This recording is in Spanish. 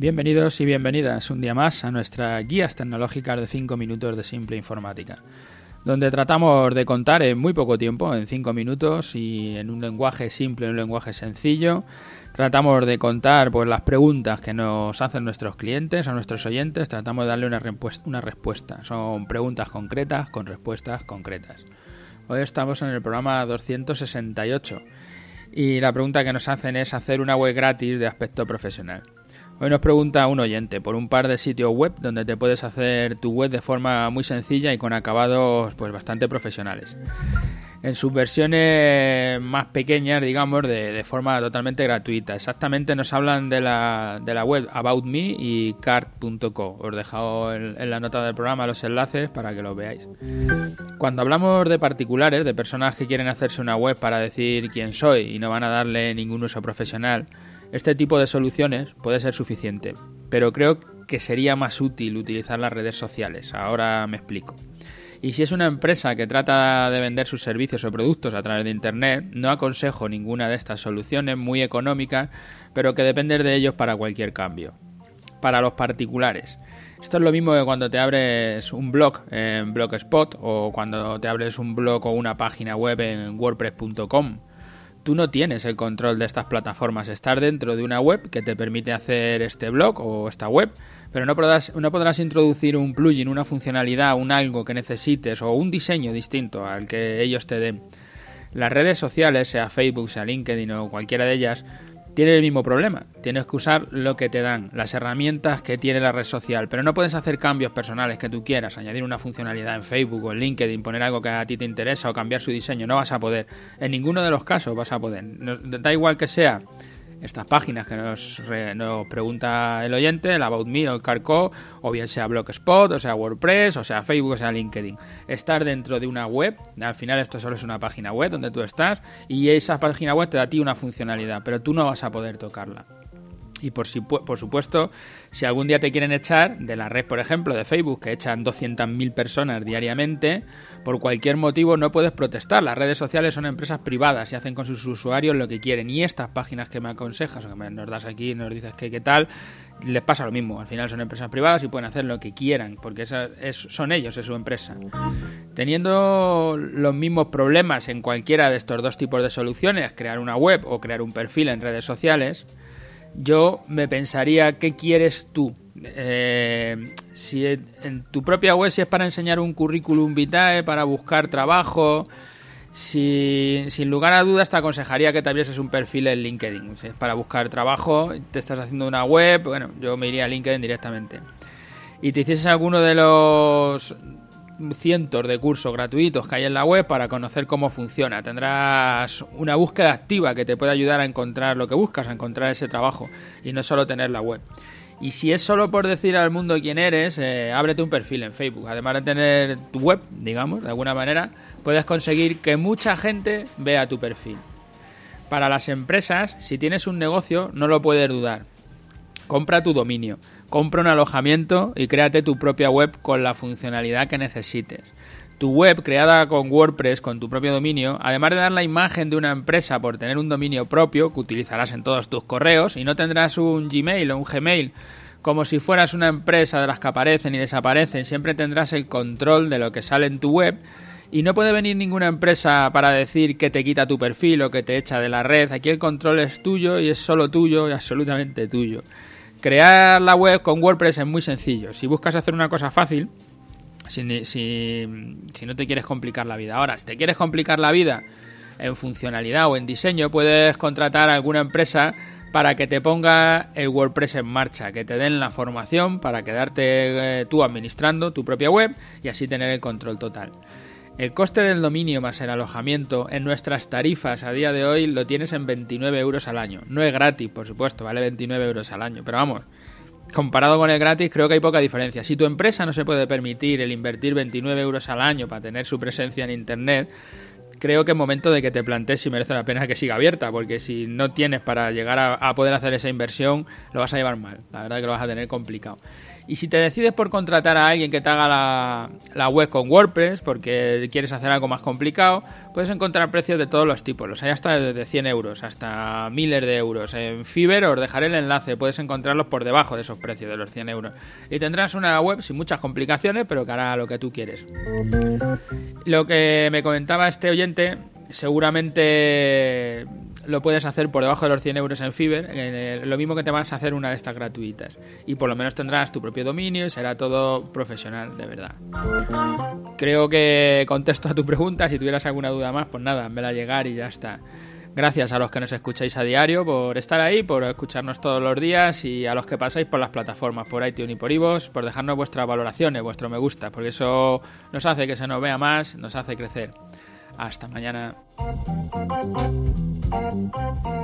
Bienvenidos y bienvenidas un día más a nuestra guías tecnológicas de 5 minutos de simple informática, donde tratamos de contar en muy poco tiempo, en 5 minutos y en un lenguaje simple, en un lenguaje sencillo, tratamos de contar pues las preguntas que nos hacen nuestros clientes o nuestros oyentes, tratamos de darle una, una respuesta. Son preguntas concretas con respuestas concretas. Hoy estamos en el programa 268 y la pregunta que nos hacen es hacer una web gratis de aspecto profesional. Hoy nos pregunta un oyente por un par de sitios web donde te puedes hacer tu web de forma muy sencilla y con acabados pues bastante profesionales. En sus versiones más pequeñas, digamos, de, forma totalmente gratuita. Exactamente nos hablan de la, de la web About Me y cart.co. Os dejo en, en la nota del programa los enlaces para que los veáis. Cuando hablamos de particulares, de personas que quieren hacerse una web para decir quién soy y no van a darle ningún uso profesional, este tipo de soluciones puede ser suficiente, pero creo que sería más útil utilizar las redes sociales. Ahora me explico. Y si es una empresa que trata de vender sus servicios o productos a través de Internet, no aconsejo ninguna de estas soluciones muy económicas, pero que depender de ellos para cualquier cambio. Para los particulares. Esto es lo mismo que cuando te abres un blog en Blogspot o cuando te abres un blog o una página web en wordpress.com tú no tienes el control de estas plataformas. Estar dentro de una web que te permite hacer este blog o esta web, pero no podrás, no podrás introducir un plugin, una funcionalidad, un algo que necesites o un diseño distinto al que ellos te den. Las redes sociales, sea Facebook, sea LinkedIn o cualquiera de ellas, tiene el mismo problema. Tienes que usar lo que te dan, las herramientas que tiene la red social, pero no puedes hacer cambios personales que tú quieras, añadir una funcionalidad en Facebook o en LinkedIn, poner algo que a ti te interesa o cambiar su diseño. No vas a poder. En ninguno de los casos vas a poder. Da igual que sea estas páginas que nos, nos pregunta el oyente, el About Me o el Carco, o bien sea Blogspot, o sea WordPress, o sea Facebook, o sea LinkedIn. Estar dentro de una web, al final esto solo es una página web donde tú estás, y esa página web te da a ti una funcionalidad, pero tú no vas a poder tocarla. Y por, por supuesto, si algún día te quieren echar de la red, por ejemplo, de Facebook, que echan 200.000 personas diariamente, por cualquier motivo no puedes protestar. Las redes sociales son empresas privadas y hacen con sus usuarios lo que quieren. Y estas páginas que me aconsejas o que nos das aquí, nos dices que qué tal, les pasa lo mismo. Al final son empresas privadas y pueden hacer lo que quieran, porque son ellos, es su empresa. Teniendo los mismos problemas en cualquiera de estos dos tipos de soluciones, crear una web o crear un perfil en redes sociales, yo me pensaría qué quieres tú. Eh, si en tu propia web si es para enseñar un currículum vitae, para buscar trabajo, si, sin lugar a dudas te aconsejaría que te abrieses un perfil en LinkedIn. Si es para buscar trabajo, te estás haciendo una web, bueno, yo me iría a LinkedIn directamente. Y te hicieses alguno de los cientos de cursos gratuitos que hay en la web para conocer cómo funciona. Tendrás una búsqueda activa que te puede ayudar a encontrar lo que buscas, a encontrar ese trabajo y no solo tener la web. Y si es solo por decir al mundo quién eres, eh, ábrete un perfil en Facebook. Además de tener tu web, digamos, de alguna manera, puedes conseguir que mucha gente vea tu perfil. Para las empresas, si tienes un negocio, no lo puedes dudar. Compra tu dominio compra un alojamiento y créate tu propia web con la funcionalidad que necesites. Tu web creada con WordPress, con tu propio dominio, además de dar la imagen de una empresa por tener un dominio propio que utilizarás en todos tus correos y no tendrás un Gmail o un Gmail como si fueras una empresa de las que aparecen y desaparecen, siempre tendrás el control de lo que sale en tu web y no puede venir ninguna empresa para decir que te quita tu perfil o que te echa de la red. Aquí el control es tuyo y es solo tuyo y absolutamente tuyo. Crear la web con WordPress es muy sencillo. Si buscas hacer una cosa fácil, si, no te quieres complicar la vida. Ahora, si te quieres complicar la vida en funcionalidad o en diseño, puedes contratar a alguna empresa para que te ponga el WordPress en marcha, que te den la formación para quedarte eh, tú administrando tu propia web y así tener el control total. El coste del dominio más el alojamiento en nuestras tarifas a día de hoy lo tienes en 29 euros al año. No es gratis, por supuesto, vale 29 euros al año, pero vamos, comparado con el gratis creo que hay poca diferencia. Si tu empresa no se puede permitir el invertir 29 euros al año para tener su presencia en Internet, creo que es momento de que te plantees si merece la pena que siga abierta, porque si no tienes para llegar a, poder hacer esa inversión, lo vas a llevar mal. La verdad que lo vas a tener complicado. Y si te decides por contratar a alguien que te haga la, web con WordPress, porque quieres hacer algo más complicado, puedes encontrar precios de todos los tipos. Los hay hasta de 100 euros, hasta miles de euros. En Fiverr os dejaré el enlace, puedes encontrarlos por debajo de esos precios de los 100 euros. Y tendrás una web sin muchas complicaciones, pero que hará lo que tú quieres. Lo que me comentaba este oyente, seguramente lo puedes hacer por debajo de los 100 euros en Fiverr, lo mismo que te vas a hacer una de estas gratuitas. Y por lo menos tendrás tu propio dominio y será todo profesional, de verdad. Creo que contesto a tu pregunta. Si tuvieras alguna duda más, pues nada, la llegar y ya está. Gracias a los que nos escucháis a diario por estar ahí, por escucharnos todos los días y a los que pasáis por las plataformas, por iTunes y por iVoox, por dejarnos vuestras valoraciones, vuestro me gusta, porque eso nos hace que se nos vea más, nos hace crecer. Hasta mañana. Thank you.